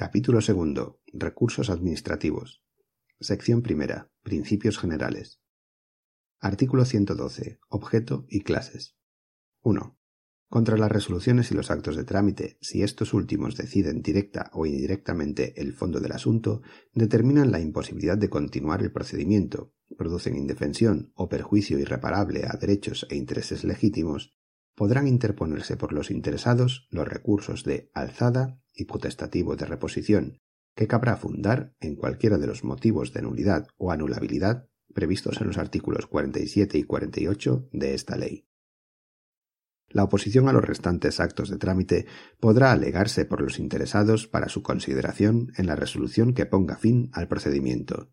Capítulo segundo. Recursos administrativos. Sección primera. Principios generales. Artículo 112. Objeto y clases. 1. Contra las resoluciones y los actos de trámite, si estos últimos deciden directa o indirectamente el fondo del asunto, determinan la imposibilidad de continuar el procedimiento, producen indefensión o perjuicio irreparable a derechos e intereses legítimos, podrán interponerse por los interesados los recursos de alzada y potestativo de reposición, que cabrá fundar en cualquiera de los motivos de nulidad o anulabilidad previstos en los artículos 47 y 48 de esta ley. La oposición a los restantes actos de trámite podrá alegarse por los interesados para su consideración en la resolución que ponga fin al procedimiento.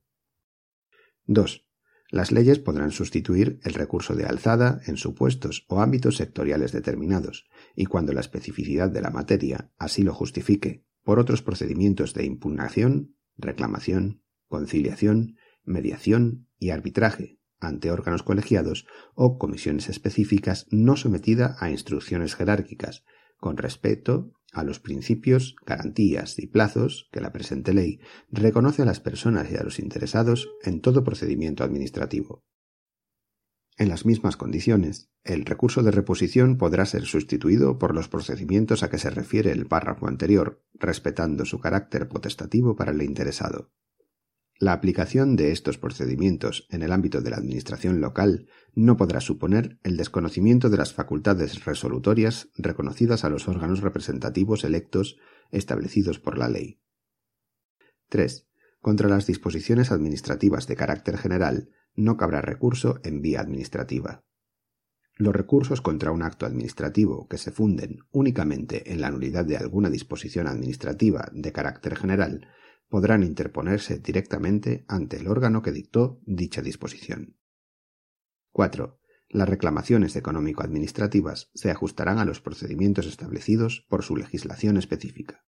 2. Las leyes podrán sustituir el recurso de alzada en supuestos o ámbitos sectoriales determinados, y cuando la especificidad de la materia así lo justifique, por otros procedimientos de impugnación, reclamación, conciliación, mediación y arbitraje ante órganos colegiados o comisiones específicas no sometida a instrucciones jerárquicas, con respeto a los principios, garantías y plazos que la presente ley reconoce a las personas y a los interesados en todo procedimiento administrativo. En las mismas condiciones, el recurso de reposición podrá ser sustituido por los procedimientos a que se refiere el párrafo anterior, respetando su carácter potestativo para el interesado. La aplicación de estos procedimientos en el ámbito de la Administración local no podrá suponer el desconocimiento de las facultades resolutorias reconocidas a los órganos representativos electos establecidos por la ley. 3. Contra las disposiciones administrativas de carácter general no cabrá recurso en vía administrativa. Los recursos contra un acto administrativo que se funden únicamente en la nulidad de alguna disposición administrativa de carácter general podrán interponerse directamente ante el órgano que dictó dicha disposición. 4. Las reclamaciones económico-administrativas se ajustarán a los procedimientos establecidos por su legislación específica.